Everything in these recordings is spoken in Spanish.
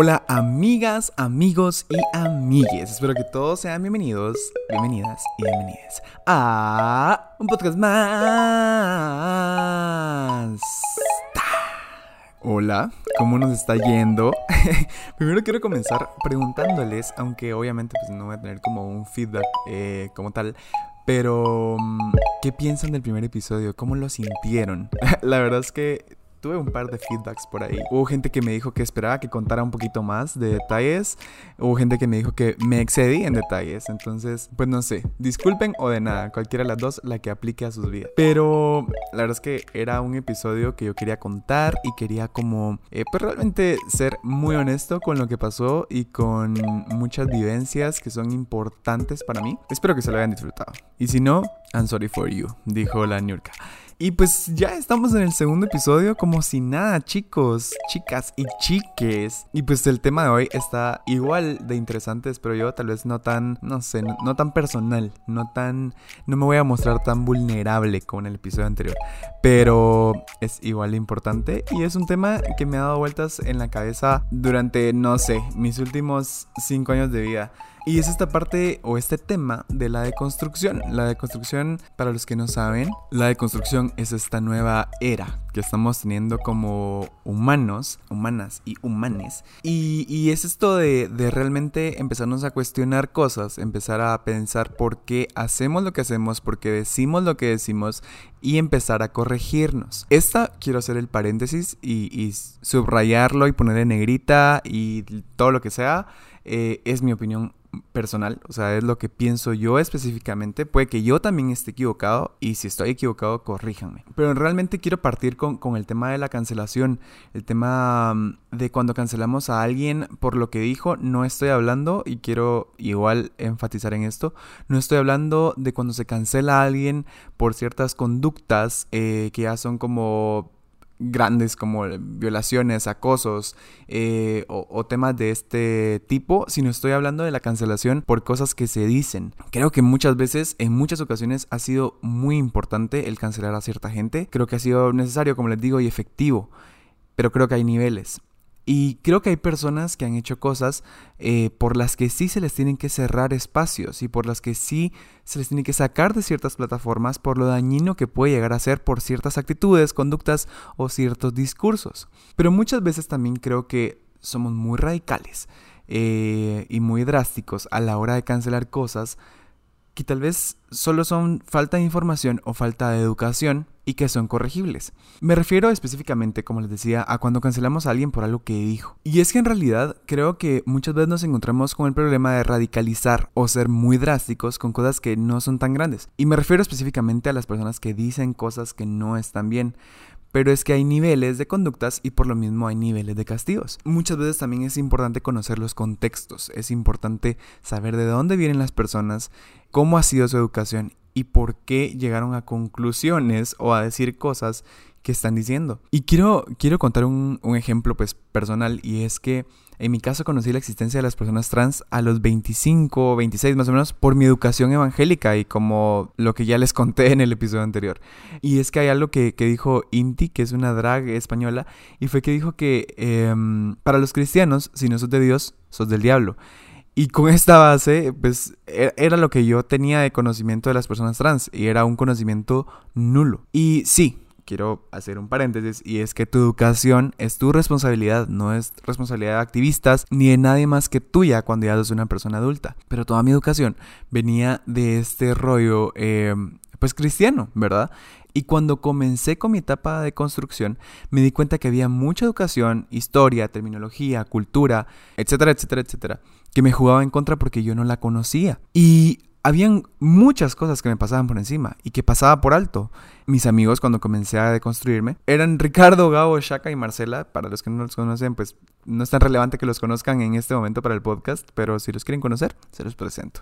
Hola amigas, amigos y amigues. Espero que todos sean bienvenidos, bienvenidas y bienvenidas a un podcast más. Hola, ¿cómo nos está yendo? Primero quiero comenzar preguntándoles, aunque obviamente pues no voy a tener como un feedback eh, como tal, pero mm, ¿qué piensan del primer episodio? ¿Cómo lo sintieron? La verdad es que tuve un par de feedbacks por ahí. Hubo gente que me dijo que esperaba que contara un poquito más de detalles. Hubo gente que me dijo que me excedí en detalles. Entonces, pues no sé. Disculpen o de nada. Cualquiera de las dos, la que aplique a sus vidas. Pero la verdad es que era un episodio que yo quería contar y quería como, eh, pues realmente ser muy honesto con lo que pasó y con muchas vivencias que son importantes para mí. Espero que se lo hayan disfrutado. Y si no, I'm sorry for you, dijo la Nurka. Y pues ya estamos en el segundo episodio como si nada, chicos, chicas y chiques. Y pues el tema de hoy está igual de interesante, pero yo, tal vez no tan, no sé, no, tan personal, no tan, no me voy a mostrar tan vulnerable como en el episodio anterior. Pero es igual de importante y es un tema que me ha dado vueltas en la cabeza durante, no sé, mis últimos cinco años de vida. Y es esta parte o este tema de la deconstrucción. La deconstrucción, para los que no saben, la deconstrucción es esta nueva era que estamos teniendo como humanos, humanas y humanes. Y, es esto de, de, realmente empezarnos a cuestionar cosas, empezar a pensar por qué hacemos lo que hacemos, por qué decimos lo que decimos y empezar a corregirnos. Esta quiero hacer el paréntesis y, y subrayarlo y poner en negrita y todo lo que sea. Eh, es mi opinión personal, o sea, es lo que pienso yo específicamente. Puede que yo también esté equivocado y si estoy equivocado, corríjanme. Pero realmente quiero partir con, el tema de la cancelación, el tema mm, de cuando cancelamos a alguien por lo que dijo, no estoy hablando, y quiero igual enfatizar en esto, no estoy hablando de cuando se cancela a alguien por ciertas conductas eh, que ya son como grandes como violaciones, acosos eh, o, temas de este tipo, sino estoy hablando de la cancelación por cosas que se dicen. Creo que muchas veces, en muchas ocasiones, ha sido muy importante el cancelar a cierta gente. Creo que ha sido necesario, como les digo, y efectivo. Pero creo que hay niveles. Y creo que hay personas que han hecho cosas eh, por las que sí se les tienen que cerrar espacios y por las que sí se les tiene que sacar de ciertas plataformas por lo dañino que puede llegar a ser por ciertas actitudes, conductas o ciertos discursos. Pero muchas veces también creo que somos muy radicales eh, y muy drásticos a la hora de cancelar cosas que tal vez solo son falta de información o falta de educación y que son corregibles. Me refiero específicamente, como les decía, a cuando cancelamos a alguien por algo que dijo. Y es que en realidad creo que muchas veces nos encontramos con el problema de radicalizar o ser muy drásticos con cosas que no son tan grandes. Y me refiero específicamente a las personas que dicen cosas que no están bien. Pero es que hay niveles de conductas y por lo mismo hay niveles de castigos. Muchas veces también es importante conocer los contextos, es importante saber de dónde vienen las personas, cómo ha sido su educación y por qué llegaron a conclusiones o a decir cosas que están diciendo. Y quiero, quiero contar un, ejemplo pues personal y es que en mi caso conocí la existencia de las personas trans a los 25 o 26 más o menos por mi educación evangélica y como lo que ya les conté en el episodio anterior. Y es que hay algo que, dijo Inti, que es una drag española, y fue que dijo que em, para los cristianos, si no sos de Dios, sos del diablo. Y con esta base, pues e, era lo que yo tenía de conocimiento de las personas trans y era un conocimiento nulo. Y sí, quiero hacer un paréntesis y es que tu educación es tu responsabilidad, no es responsabilidad de activistas ni de nadie más que tuya cuando ya eres una persona adulta. Pero toda mi educación venía de este rollo, eh, pues cristiano, ¿verdad? Y cuando comencé con mi etapa de construcción, me di cuenta que había mucha educación, historia, terminología, cultura, etcétera, etcétera, etcétera, que me jugaba en contra porque yo no la conocía. Y habían muchas cosas que me pasaban por encima y que pasaba por alto. Mis amigos cuando comencé a deconstruirme eran Ricardo, Gabo, Shaka y Marcela. Para los que no los conocen, pues no es tan relevante que los conozcan en este momento para el podcast, pero si los quieren conocer, se los presento.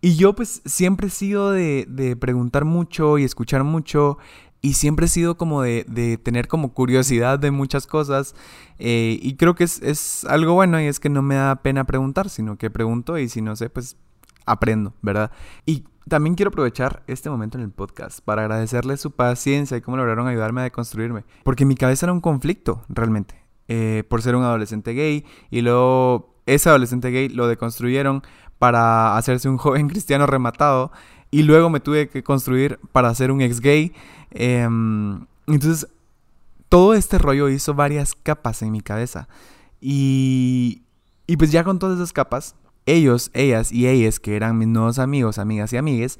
Y yo pues siempre he sido de, preguntar mucho y escuchar mucho y siempre he sido como de, tener como curiosidad de muchas cosas eh, y creo que es, es, algo bueno y es que no me da pena preguntar, sino que pregunto y si no sé, pues aprendo, ¿verdad? Y también quiero aprovechar este momento en el podcast para agradecerles su paciencia y cómo lograron ayudarme a deconstruirme. Porque mi cabeza era un conflicto, realmente. eh, por ser un adolescente gay y luego ese adolescente gay lo deconstruyeron para hacerse un joven cristiano rematado y luego me tuve que construir para ser un ex gay. Em, entonces, todo este rollo hizo varias capas en mi cabeza. Y, y pues ya con todas esas capas, ellos, ellas y ellas, que eran mis nuevos amigos, amigas y amigues,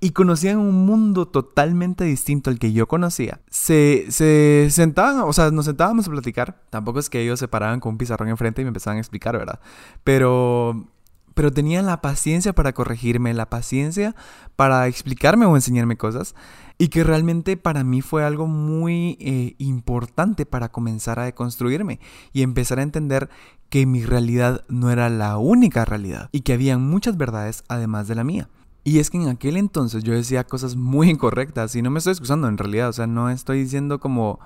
y conocían un mundo totalmente distinto al que yo conocía. Se, se sentaban, o sea, nos sentábamos a platicar. Tampoco es que ellos se paraban con un pizarrón enfrente y me empezaban a explicar, ¿verdad? Pero pero tenían la paciencia para corregirme, la paciencia para explicarme o enseñarme cosas. Y que realmente para mí fue algo muy eh, importante para comenzar a deconstruirme y empezar a entender que mi realidad no era la única realidad y que había muchas verdades además de la mía. Y es que en aquel entonces yo decía cosas muy incorrectas y no me estoy excusando en realidad, o sea, no estoy diciendo como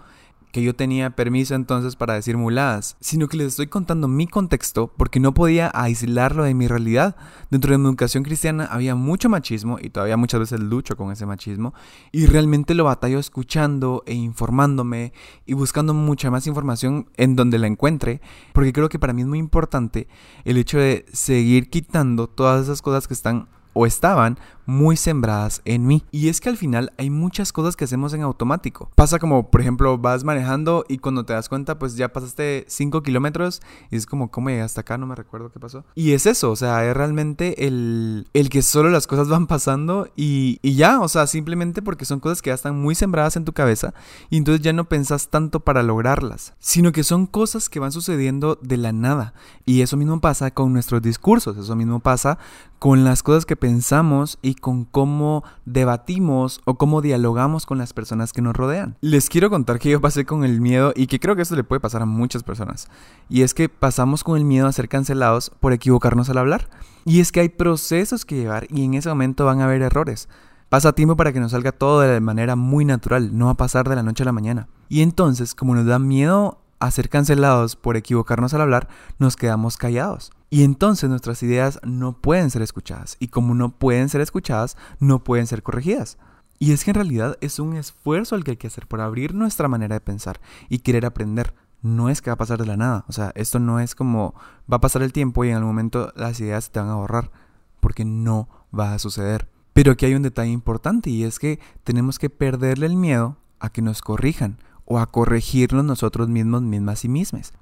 que yo tenía permiso entonces para decir muladas, sino que les estoy contando mi contexto porque no podía aislarlo de mi realidad. Dentro de mi educación cristiana había mucho machismo y todavía muchas veces lucho con ese machismo y realmente lo batallo escuchando e informándome y buscando mucha más información en donde la encuentre, porque creo que para mí es muy importante el hecho de seguir quitando todas esas cosas que están o estaban muy sembradas en mí. Y es que al final hay muchas cosas que hacemos en automático. Pasa como, por ejemplo, vas manejando y cuando te das cuenta, pues ya pasaste 5 kilómetros y es como, ¿cómo llegaste acá? No me recuerdo qué pasó. Y es eso, o sea, es realmente el, el que solo las cosas van pasando y, y ya, o sea, simplemente porque son cosas que ya están muy sembradas en tu cabeza y entonces ya no pensás tanto para lograrlas, sino que son cosas que van sucediendo de la nada. Y eso mismo pasa con nuestros discursos, eso mismo pasa con las cosas que pensamos con cómo debatimos o cómo dialogamos con las personas que nos rodean. Les quiero contar que yo pasé con el miedo y que creo que esto le puede pasar a muchas personas. Y es que pasamos con el miedo a ser cancelados por equivocarnos al hablar. Y es que hay procesos que llevar y en ese momento van a haber errores. Pasa tiempo para que nos salga todo de manera muy natural, no va a pasar de la noche a la mañana. Y entonces, como nos da miedo a ser cancelados por equivocarnos al hablar, nos quedamos callados. Y entonces nuestras ideas no pueden ser escuchadas. Y como no pueden ser escuchadas, no pueden ser corregidas. Y es que en realidad es un esfuerzo el que hay que hacer por abrir nuestra manera de pensar y querer aprender. No es que va a pasar de la nada. O sea, esto no es como va a pasar el tiempo y en algún momento las ideas te van a borrar. Porque no va a suceder. Pero aquí hay un detalle importante y es que tenemos que perderle el miedo a que nos corrijan o a corregirnos nosotros mismos, mismas y mismas.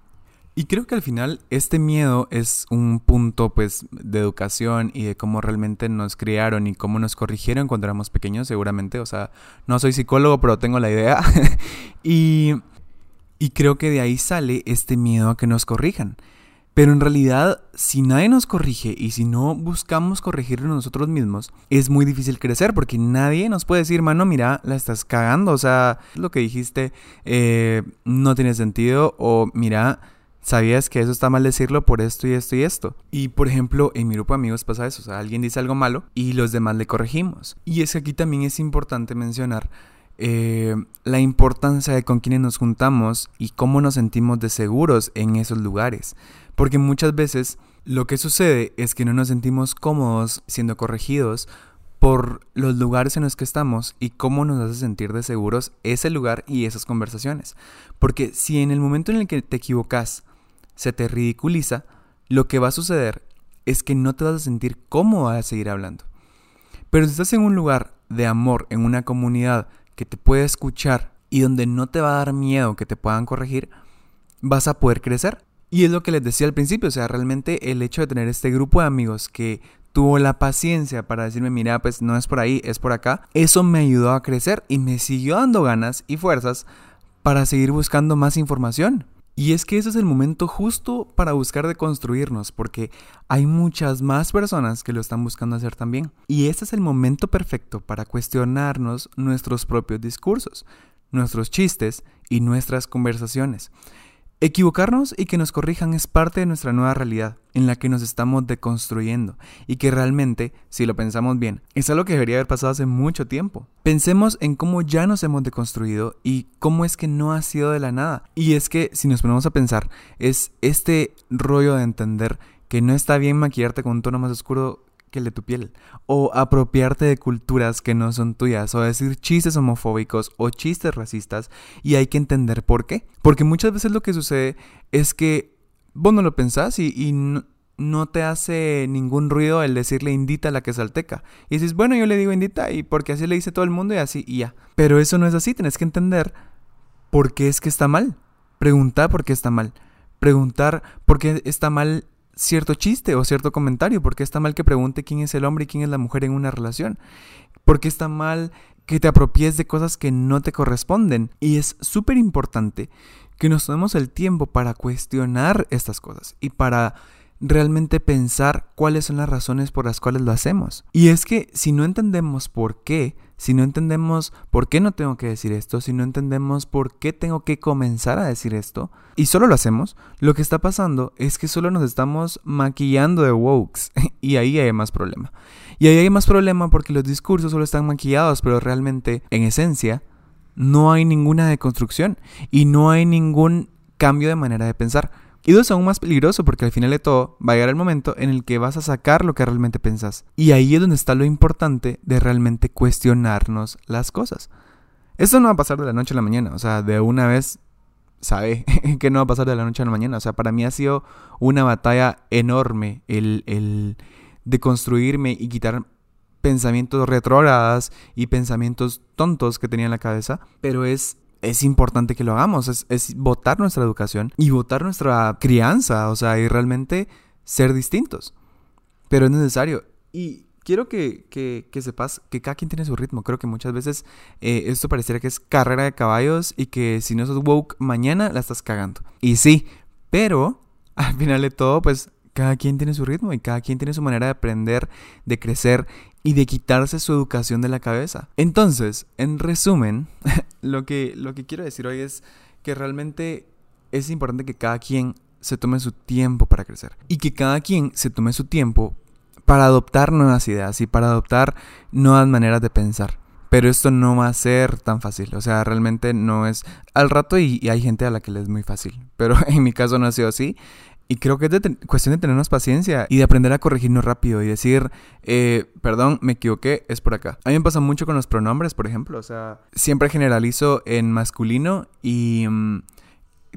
Y creo que al final este miedo es un punto pues de educación y de cómo realmente nos criaron y cómo nos corrigieron cuando éramos pequeños seguramente. O sea, no soy psicólogo pero tengo la idea. y, y creo que de ahí sale este miedo a que nos corrijan. Pero en realidad, si nadie nos corrige y si no buscamos corregirnos nosotros mismos, es muy difícil crecer porque nadie nos puede decir, mano, mira, la estás cagando. O sea, lo que dijiste eh, no tiene sentido. O mira, sabías que eso está mal decirlo por esto y esto y esto. Y por ejemplo, en mi grupo de amigos pasa eso, o sea, alguien dice algo malo y los demás le corregimos. Y es que aquí también es importante mencionar eh, la importancia de con quienes nos juntamos y cómo nos sentimos de seguros en esos lugares. Porque muchas veces lo que sucede es que no nos sentimos cómodos siendo corregidos por los lugares en los que estamos y cómo nos hace sentir de seguros ese lugar y esas conversaciones. Porque si en el momento en el que te equivocas se te ridiculiza, lo que va a suceder es que no te vas a sentir cómodo a seguir hablando. Pero si estás en un lugar de amor, en una comunidad que te puede escuchar y donde no te va a dar miedo que te puedan corregir, vas a poder crecer. Y es lo que les decía al principio, o sea, realmente el hecho de tener este grupo de amigos que tuvo la paciencia para decirme, mira, pues no es por ahí, es por acá, eso me ayudó a crecer y me siguió dando ganas y fuerzas para seguir buscando más información. Y es que ese es el momento justo para buscar de construirnos, porque hay muchas más personas que lo están buscando hacer también. Y este es el momento perfecto para cuestionarnos nuestros propios discursos, nuestros chistes y nuestras conversaciones. Equivocarnos y que nos corrijan es parte de nuestra nueva realidad, en la que nos estamos deconstruyendo, y que realmente, si lo pensamos bien, es algo que debería haber pasado hace mucho tiempo. Pensemos en cómo ya nos hemos deconstruido y cómo es que no ha sido de la nada. Y es que, si nos ponemos a pensar, es este rollo de entender que no está bien maquillarte con un tono más oscuro que el de tu piel. O apropiarte de culturas que no son tuyas. O decir chistes homofóbicos o chistes racistas. Y hay que entender por qué. Porque muchas veces lo que sucede es que vos no lo pensás y, no, te hace ningún ruido el decirle indita a la que salteca. Y dices, bueno, yo le digo indita y porque así le dice todo el mundo y así y ya. Pero eso no es así. Tienes que entender por qué es que está mal. Preguntar por qué está mal. Preguntar por qué está mal cierto chiste o cierto comentario, porque está mal que pregunte quién es el hombre y quién es la mujer en una relación, porque está mal que te apropies de cosas que no te corresponden. Y es súper importante que nos tomemos el tiempo para cuestionar estas cosas y para realmente pensar cuáles son las razones por las cuales lo hacemos. Y es que si no entendemos por qué, si no entendemos por qué no tengo que decir esto, si no entendemos por qué tengo que comenzar a decir esto, y solo lo hacemos, lo que está pasando es que solo nos estamos maquillando de wokes, y ahí hay más problema. Y ahí hay más problema porque los discursos solo están maquillados, pero realmente, en esencia, no hay ninguna deconstrucción y no hay ningún cambio de manera de pensar. Y dos, aún más peligroso porque al final de todo va a llegar el momento en el que vas a sacar lo que realmente pensás. Y ahí es donde está lo importante de realmente cuestionarnos las cosas. Esto no va a pasar de la noche a la mañana, o sea, de una vez sabe que no va a pasar de la noche a la mañana. O sea, para mí ha sido una batalla enorme el, el de construirme y quitar pensamientos retrógradas y pensamientos tontos que tenía en la cabeza, pero es es importante que lo hagamos, es, votar nuestra educación y votar nuestra crianza, o sea, y realmente ser distintos. Pero es necesario. Y quiero que, que, sepas que cada quien tiene su ritmo. Creo que muchas veces eh, esto pareciera que es carrera de caballos y que si no sos woke mañana la estás cagando. Y sí, pero al final de todo, pues cada quien tiene su ritmo y cada quien tiene su manera de aprender, de crecer y de quitarse su educación de la cabeza. Entonces, en resumen, lo que, lo que quiero decir hoy es que realmente es importante que cada quien se tome su tiempo para crecer y que cada quien se tome su tiempo para adoptar nuevas ideas y para adoptar nuevas maneras de pensar. Pero esto no va a ser tan fácil, o sea, realmente no es al rato y, y hay gente a la que le es muy fácil, pero en mi caso no ha sido así y creo que es de cuestión de tenernos paciencia y de aprender a corregirnos rápido y decir, eh, perdón, me equivoqué, es por acá. A mí me pasa mucho con los pronombres, por ejemplo. O sea, siempre generalizo en masculino y mm,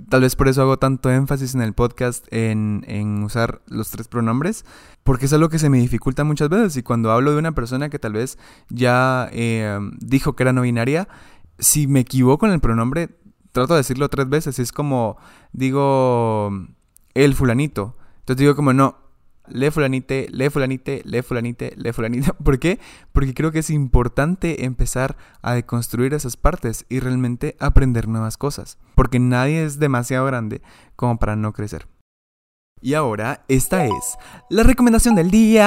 tal vez por eso hago tanto énfasis en el podcast en, en, usar los tres pronombres, porque es algo que se me dificulta muchas veces. Y cuando hablo de una persona que tal vez ya eh, dijo que era no binaria, si me equivoco en el pronombre, trato de decirlo tres veces. Es como, digo el fulanito. Entonces digo como no, le fulanite, le fulanite, le fulanite, le fulanite. ¿Por qué? Porque creo que es importante empezar a deconstruir esas partes y realmente aprender nuevas cosas. Porque nadie es demasiado grande como para no crecer. Y ahora, esta es la recomendación del día.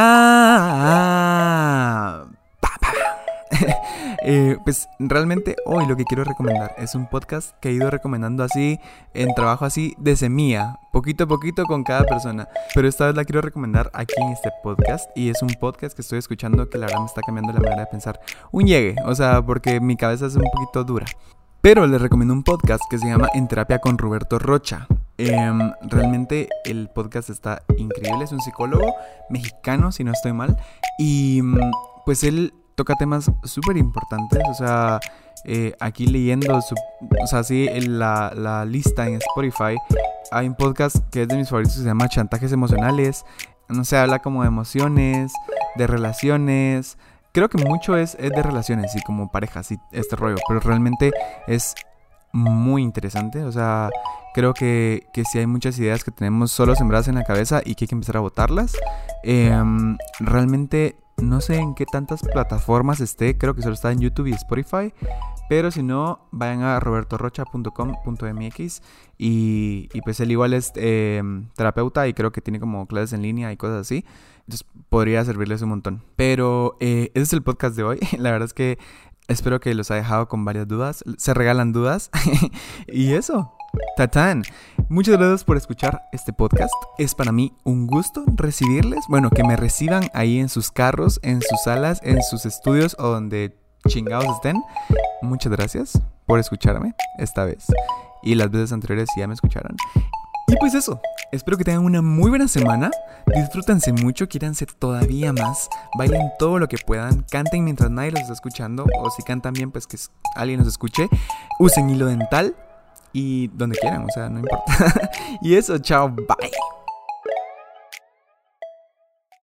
Eh, pues realmente hoy lo que quiero recomendar es un podcast que he ido recomendando así, en trabajo así, de semilla, poquito a poquito con cada persona. Pero esta vez la quiero recomendar aquí en este podcast y es un podcast que estoy escuchando que la verdad me está cambiando la manera de pensar. Un llegue, o sea, porque mi cabeza es un poquito dura. Pero les recomiendo un podcast que se llama En Terapia con Roberto Rocha. Em, realmente el podcast está increíble, es un psicólogo mexicano, si no estoy mal. Y mm, pues él toca temas súper importantes. O sea, eh, aquí leyendo, su, o sea, sí, la, la lista en Spotify, hay un podcast que es de mis favoritos, se llama Chantajes Emocionales. No sé, habla como de emociones, de relaciones. Creo que mucho es, es de relaciones y como parejas y este rollo, pero realmente es muy interesante. O sea, creo que, que sí hay muchas ideas que tenemos solo sembradas en la cabeza y que hay que empezar a botarlas. Em, realmente no sé en qué tantas plataformas esté, creo que solo está en YouTube y Spotify. Pero si no, vayan a robertorocha.com.mx y, y pues él igual es eh, terapeuta y creo que tiene como clases en línea y cosas así. Entonces podría servirles un montón. Pero eh, ese es el podcast de hoy. La verdad es que espero que los haya dejado con varias dudas. Se regalan dudas. y eso. Tatán, muchas gracias por escuchar este podcast. Es para mí un gusto recibirles. Bueno, que me reciban ahí en sus carros, en sus salas, en sus estudios o donde chingados estén. Muchas gracias por escucharme esta vez y las veces anteriores ya me escucharon. Y pues eso, espero que tengan una muy buena semana, disfrútense mucho, quírense todavía más, bailen todo lo que puedan, canten mientras nadie los está escuchando, o si cantan bien, pues que alguien los escuche, usen hilo dental, y donde quieran, o sea, no importa. y eso, chao, bye.